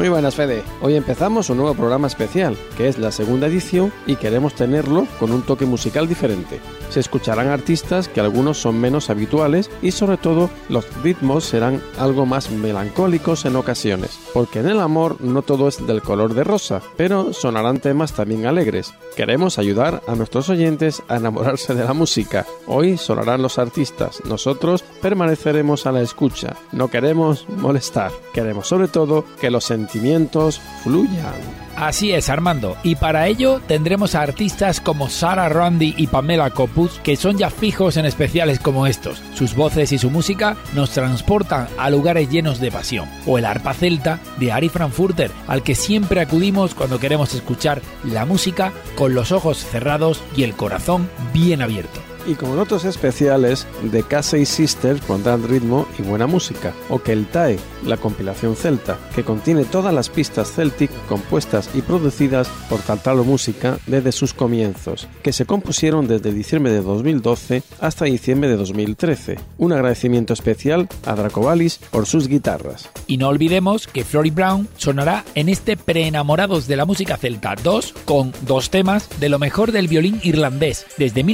Muy buenas, Fede. Hoy empezamos un nuevo programa especial, que es la segunda edición y queremos tenerlo con un toque musical diferente. Se escucharán artistas que algunos son menos habituales y sobre todo los ritmos serán algo más melancólicos en ocasiones, porque en el amor no todo es del color de rosa, pero sonarán temas también alegres. Queremos ayudar a nuestros oyentes a enamorarse de la música. Hoy sonarán los artistas, nosotros permaneceremos a la escucha. No queremos molestar, queremos sobre todo que los fluyan. Así es, Armando. Y para ello tendremos a artistas como Sarah Randy y Pamela Copus, que son ya fijos en especiales como estos. Sus voces y su música nos transportan a lugares llenos de pasión. O el arpa celta de Ari Frankfurter, al que siempre acudimos cuando queremos escuchar la música con los ojos cerrados y el corazón bien abierto y con otros especiales de Casey Sisters pondrán ritmo y buena música, o Keltae, la compilación celta, que contiene todas las pistas Celtic compuestas y producidas por Taltalo Música desde sus comienzos, que se compusieron desde diciembre de 2012 hasta diciembre de 2013. Un agradecimiento especial a Dracovalis por sus guitarras. Y no olvidemos que Flory Brown sonará en este Preenamorados de la música celta 2 con dos temas de lo mejor del violín irlandés desde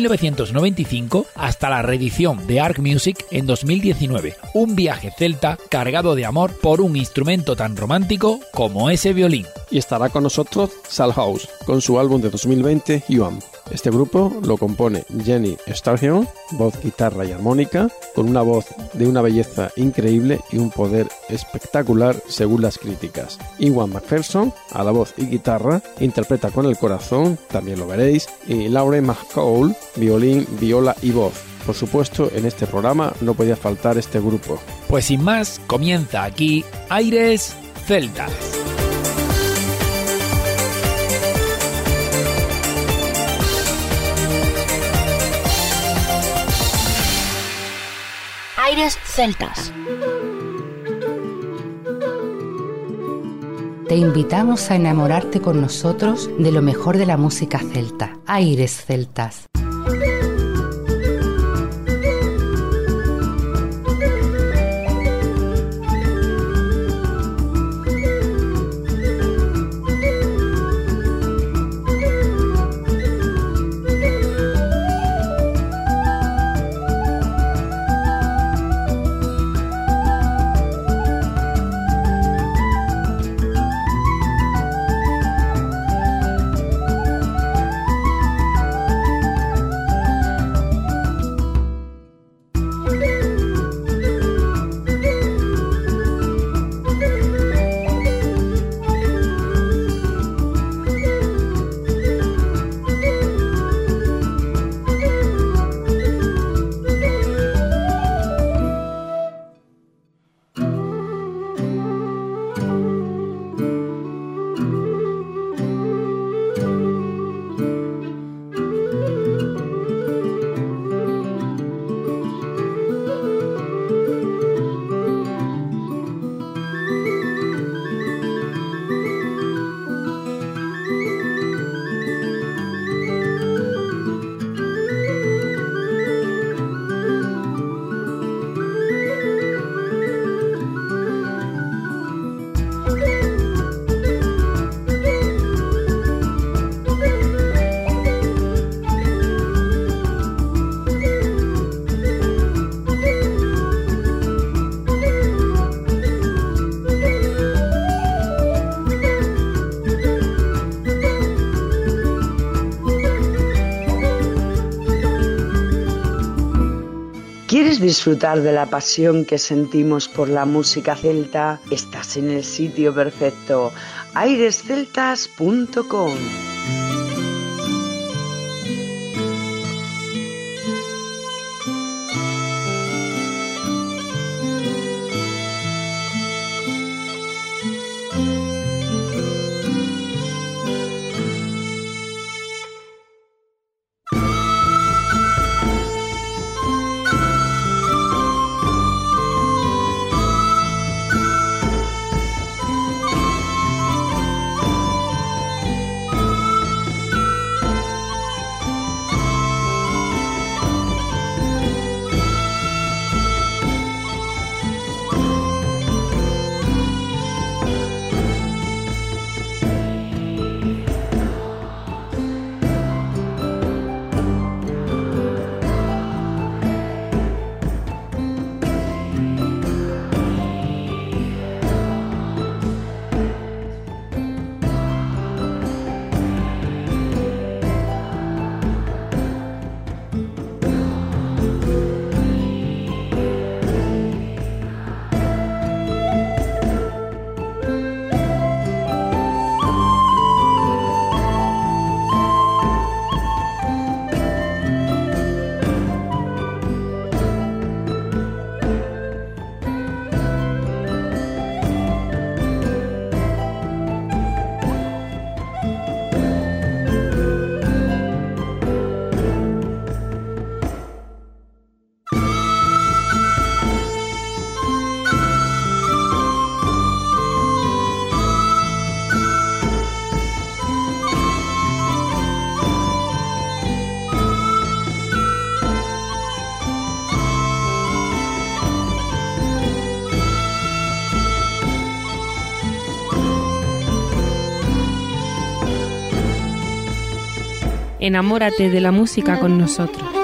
1990 hasta la reedición de Arc Music en 2019. Un viaje celta cargado de amor por un instrumento tan romántico como ese violín. Y estará con nosotros Sal House con su álbum de 2020, Yuan. Este grupo lo compone Jenny Starhill, voz, guitarra y armónica, con una voz de una belleza increíble y un poder espectacular según las críticas. Iwan McPherson, a la voz y guitarra, interpreta con el corazón, también lo veréis, y Lauren McCall, violín, viola y voz. Por supuesto, en este programa no podía faltar este grupo. Pues sin más, comienza aquí Aires Celtas. Aires Celtas. Te invitamos a enamorarte con nosotros de lo mejor de la música celta. Aires Celtas. Disfrutar de la pasión que sentimos por la música celta, estás en el sitio perfecto, airesceltas.com. Enamórate de la música con nosotros.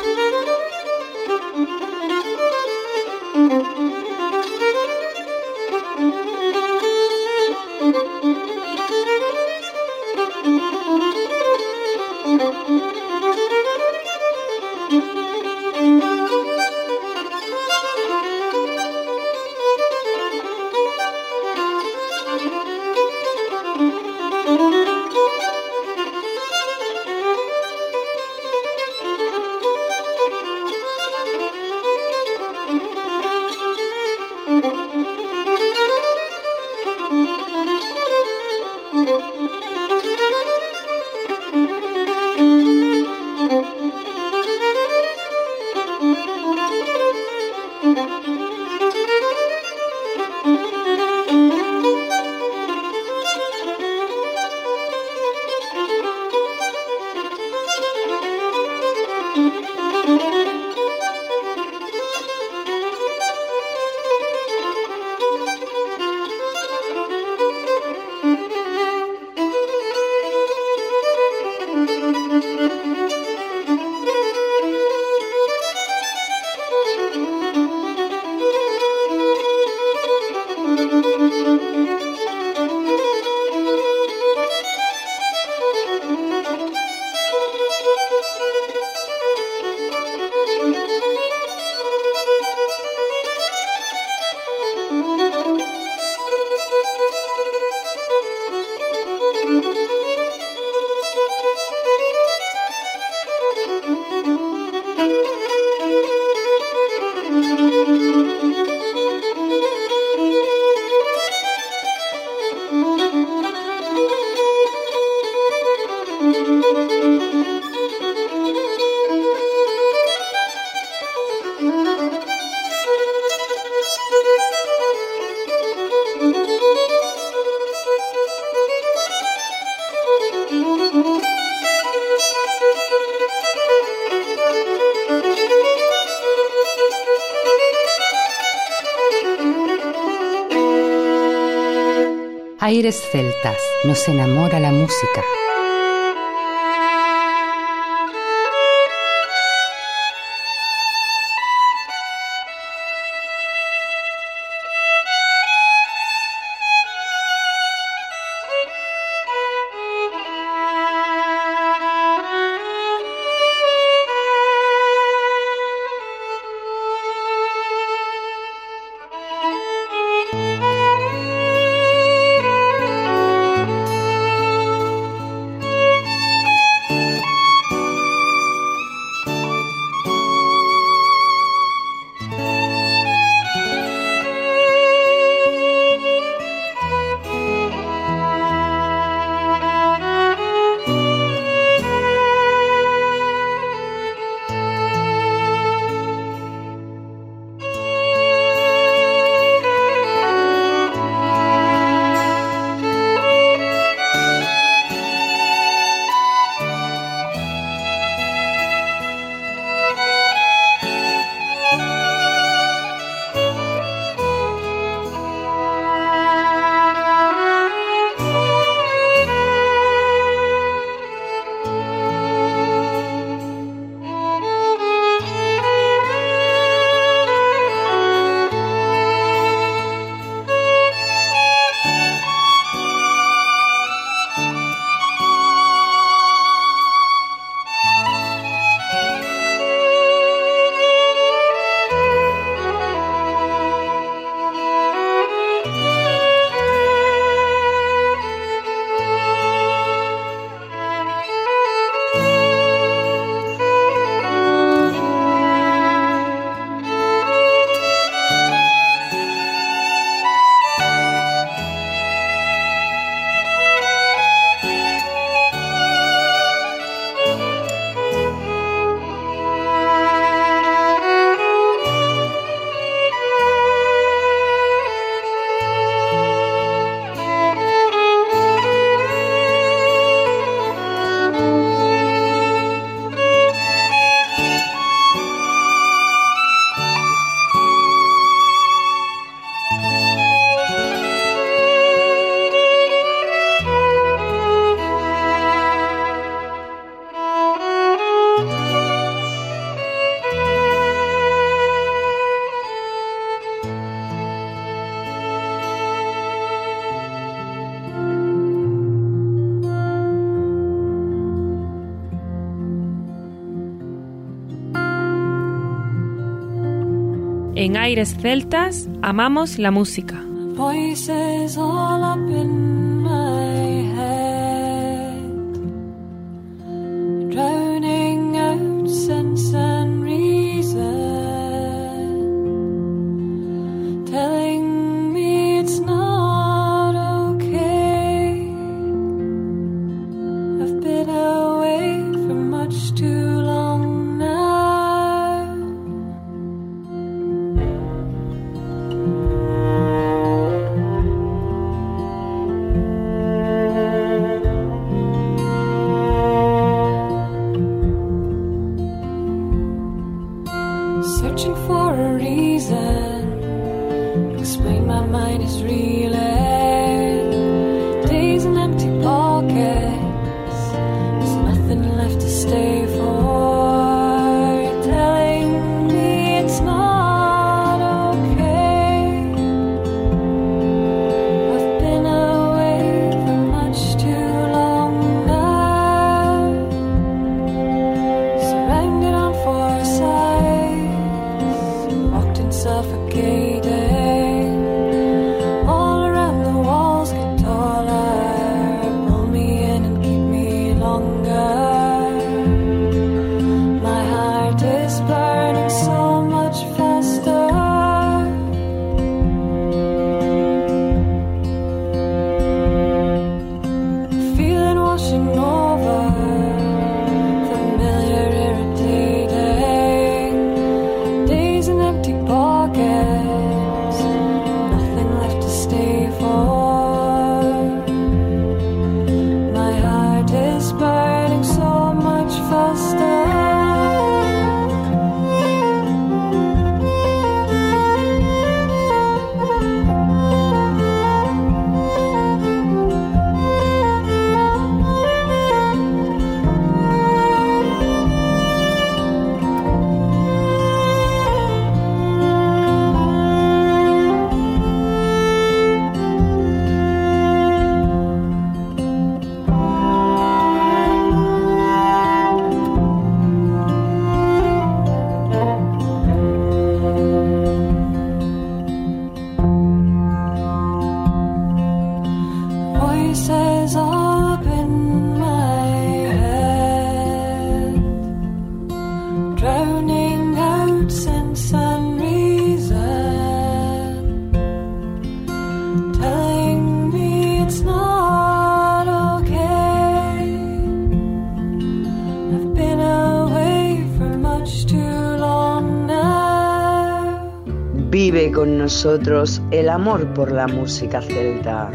Celtas, nos enamora la música. En Aires Celtas amamos la música. nosotros el amor por la música celta.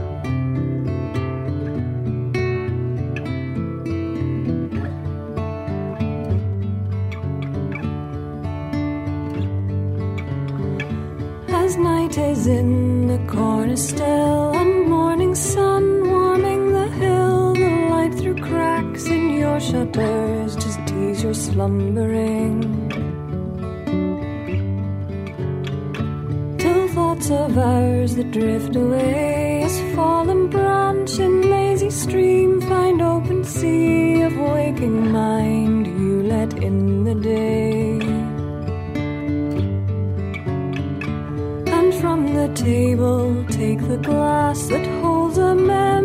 in the day. And from the table, take the glass that holds a man.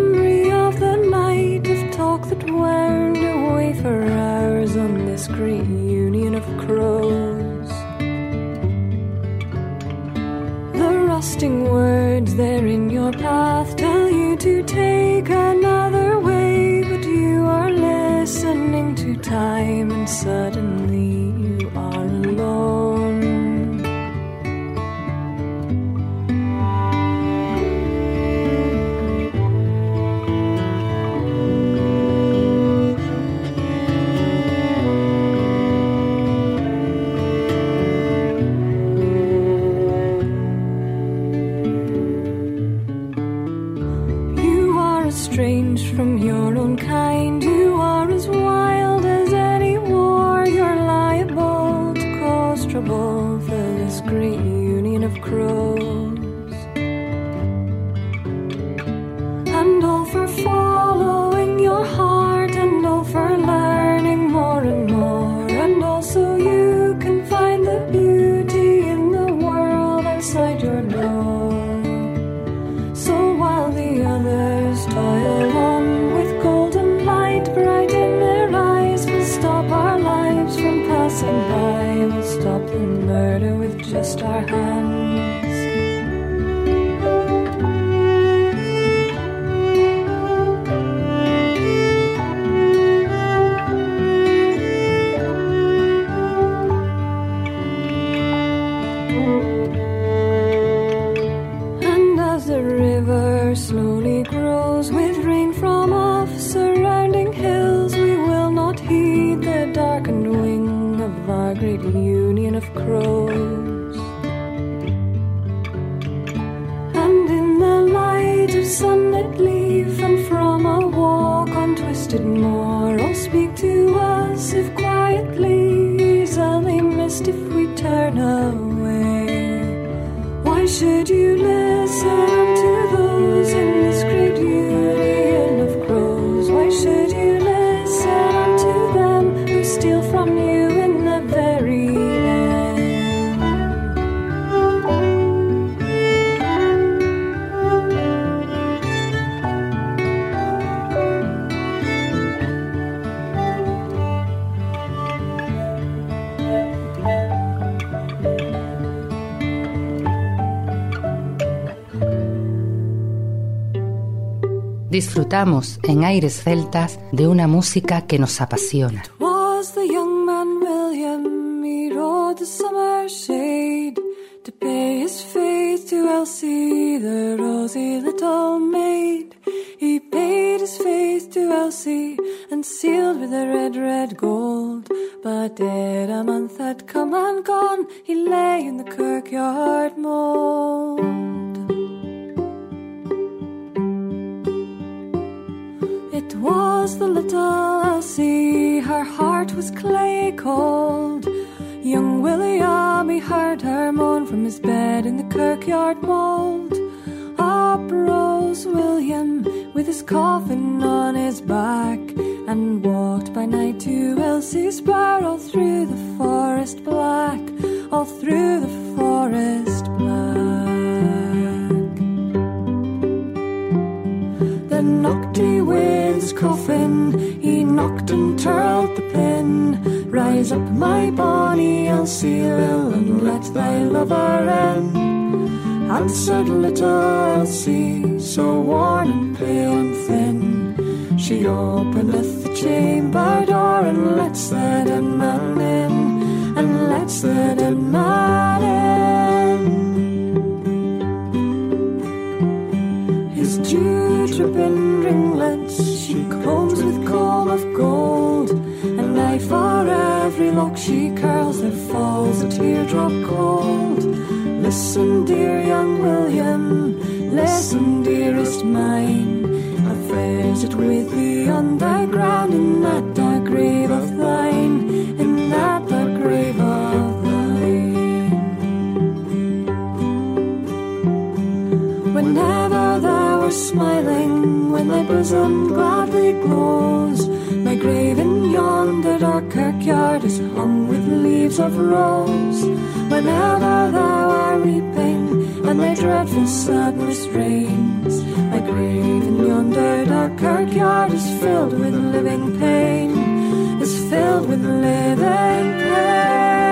Disfrutamos en aires celtas de una música que nos apasiona. From his bed in the kirkyard mould. Up rose William with his coffin on his back and walked by night to Elsie's bower all through the forest black, all through the forest black. Then knocked he his coffin, he knocked and twirled the pin. Rise up, my bonny Elsie and let thy lover in. Answered little Elsie, so worn and pale and thin. She openeth the chamber door and lets the dead man in, and lets the dead man in. Dripping ringlets she combs with comb of gold, and now for every lock she curls there falls a teardrop cold. Listen, dear young William, listen, dearest mine. Affairs it with thee underground in that dark grave of thine, smiling, when thy bosom gladly glows, my grave in yonder dark kirkyard is hung with leaves of rose. Whenever thou art weeping, and thy dreadful sadness reigns, my grave in yonder dark kirkyard is filled with living pain, is filled with living pain.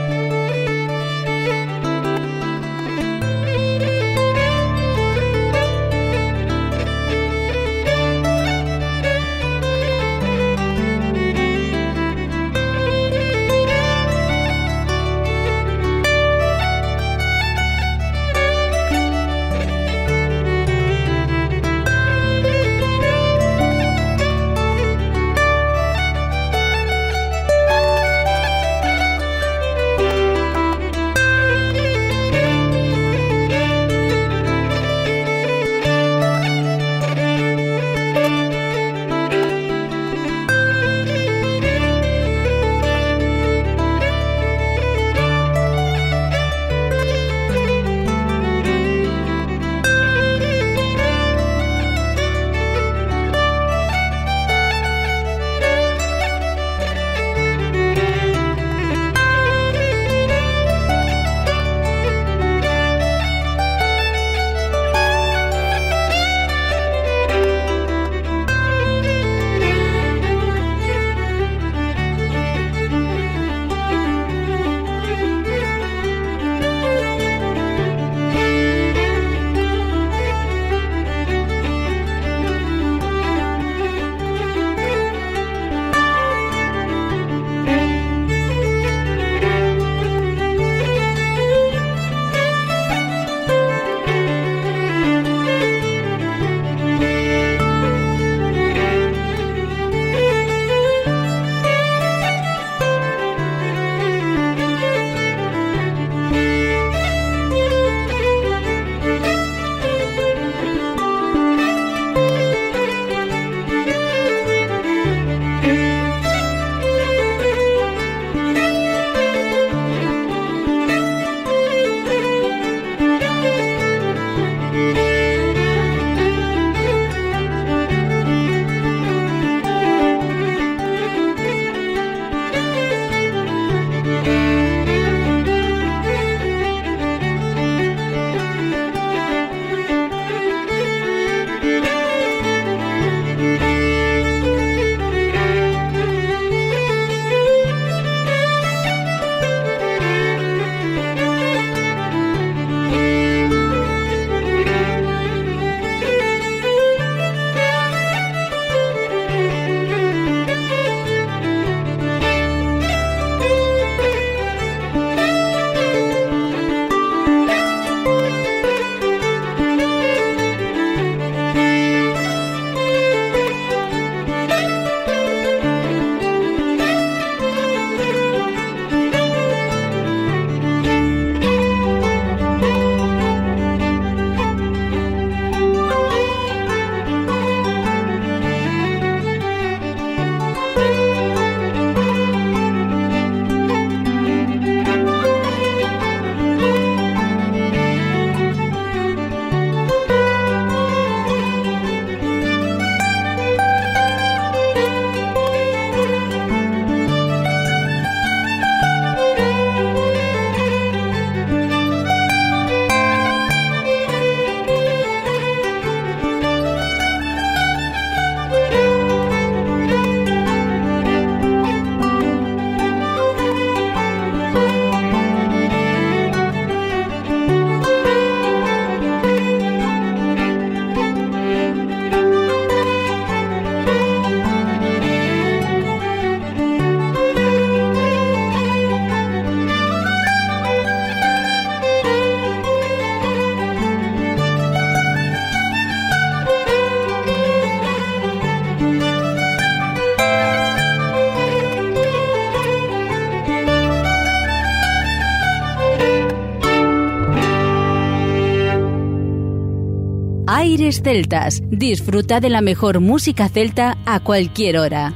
Celtas. Disfruta de la mejor música celta a cualquier hora.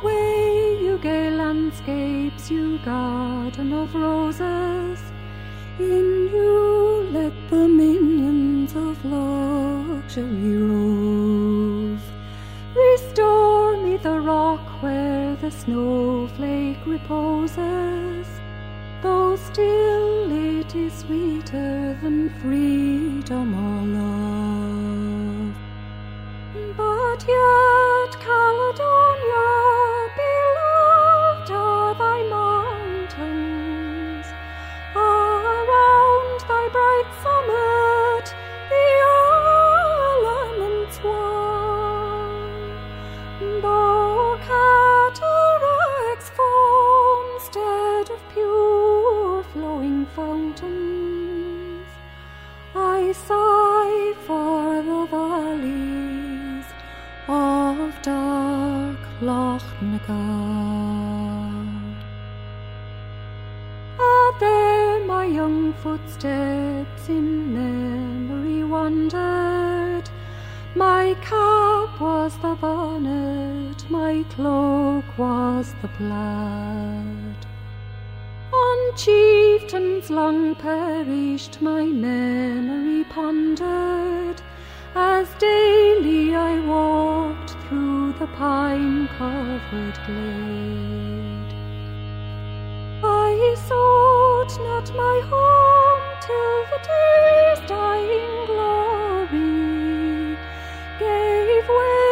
Away, you gay landscapes, you garden of roses. In you let the minions of luxury rove. Restore me the rock where the snowflake reposes. Though still it is sweeter than freedom or love. but yet, Caledonia, beloved are thy mountains. Around thy bright summit the elements whine. Though cataracts foam stead of pure flowing fountains, I sigh for the valley dark Loch Nagard. Ah, there my young footsteps in memory wandered. My cap was the bonnet, my cloak was the plaid. On chieftains long perished, my memory pondered, as daily I walked through the pine covered glade. I sought not my home till the day's dying glory gave way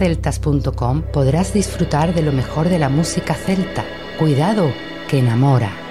En airesceltas.com podrás disfrutar de lo mejor de la música celta. Cuidado, que enamora.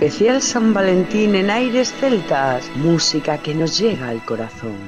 Especial San Valentín en aires celtas, música que nos llega al corazón.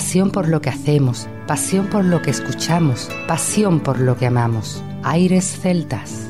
Pasión por lo que hacemos, pasión por lo que escuchamos, pasión por lo que amamos. Aires celtas.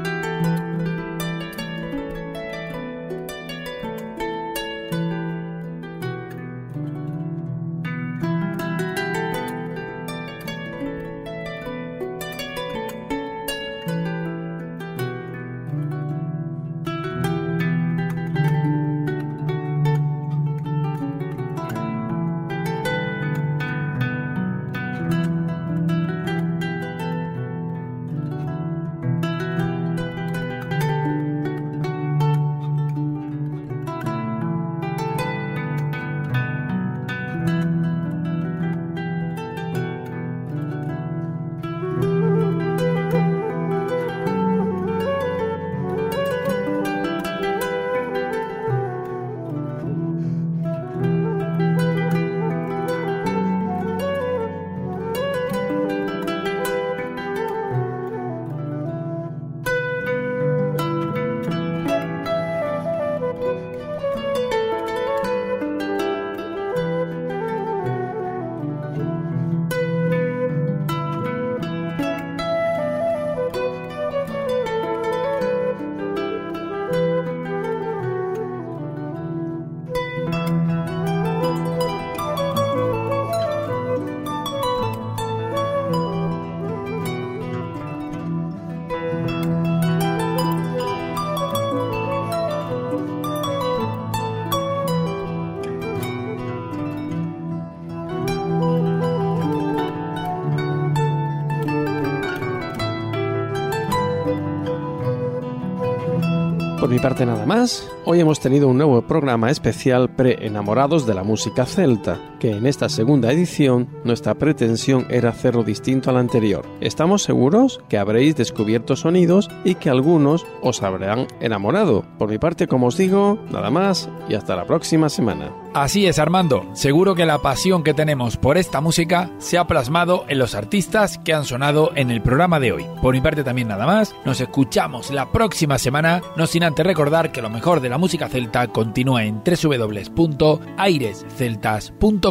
Mi parte nada más, hoy hemos tenido un nuevo programa especial pre-enamorados de la música celta, que en esta segunda edición nuestra pretensión era hacerlo distinto al anterior. Estamos seguros que habréis descubierto sonidos y que algunos os habrán enamorado. Por mi parte, como os digo, nada más y hasta la próxima semana. Así es, Armando. Seguro que la pasión que tenemos por esta música se ha plasmado en los artistas que han sonado en el programa de hoy. Por mi parte también nada más. Nos escuchamos la próxima semana, no sin antes recordar que lo mejor de la música celta continúa en www.airesceltas.com.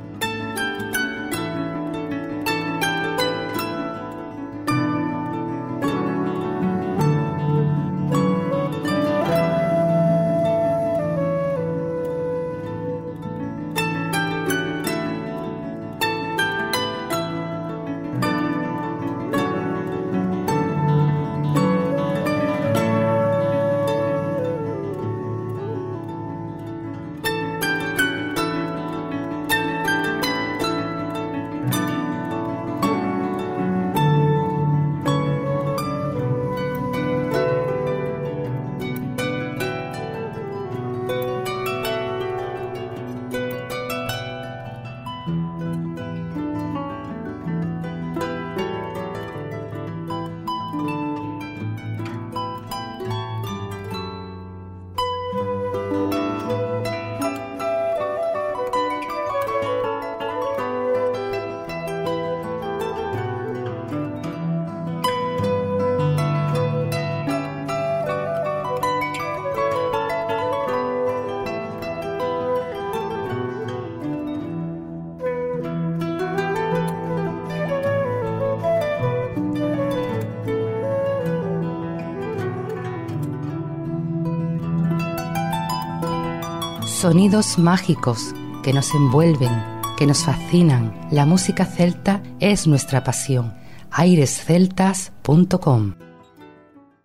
Sonidos mágicos que nos envuelven, que nos fascinan. La música celta es nuestra pasión. airesceltas.com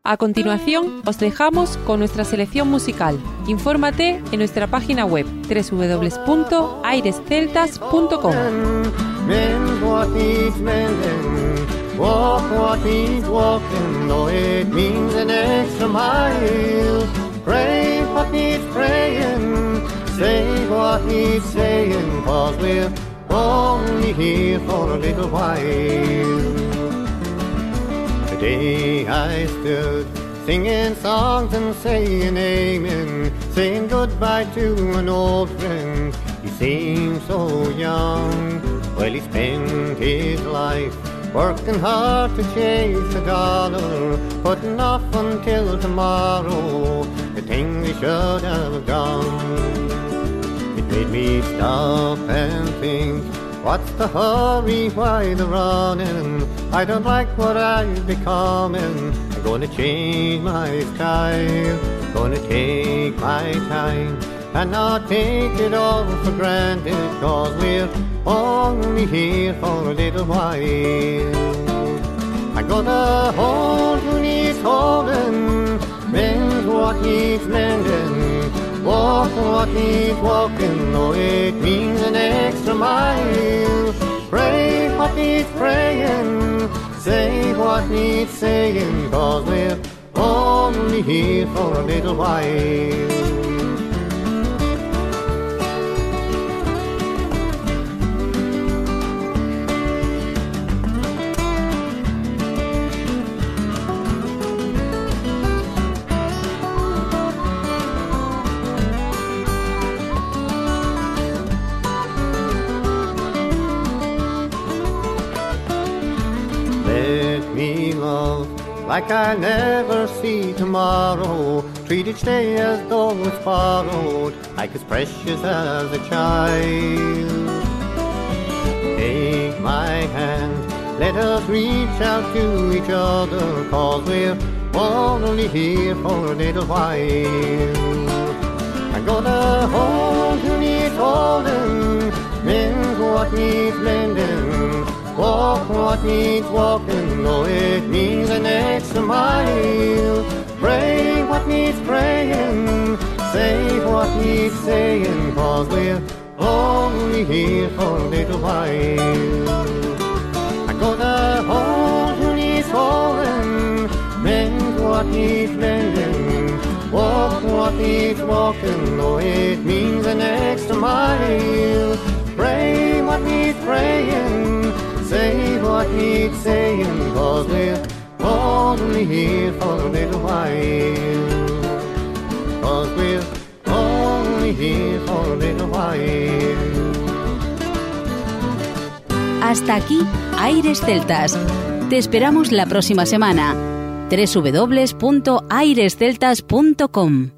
A continuación, os dejamos con nuestra selección musical. Infórmate en nuestra página web www.airesceltas.com. Walk what he's walking, though it means an extra mile. Pray what needs praying, say what needs saying, cause we're only here for a little while. Today I stood singing songs and saying amen, saying goodbye to an old friend. He seemed so young, well he spent his life Working hard to chase a dollar, putting off until tomorrow the thing we should have done. It made me stop and think. What's the hurry? Why the running? I don't like what I've becoming. I'm gonna change my style. Gonna take my time and not take it all for granted. Cause we're only here for a little while. I got a hold who needs holding, bend what needs mending, walk what needs walking, though it means an extra mile. Pray what needs praying, say what needs saying, cause we're only here for a little while. Like I never see tomorrow. Treat each day as though it's borrowed, like as precious as a child. Take my hand, let us reach out to each other, cause we're only here for a little while. I'm gonna hold who needs holding, mend what needs mending, walk what needs walking, though it means an extra mile. Pray what needs praying, say what needs saying, cause we're only here for a little while. I'm gonna hold who needs holding, mend what needs mending, walk what needs walking, though it means an extra mile. Pray what needs praying, Hasta aquí Aires Celtas. Te esperamos la próxima semana. www.airesceltas.com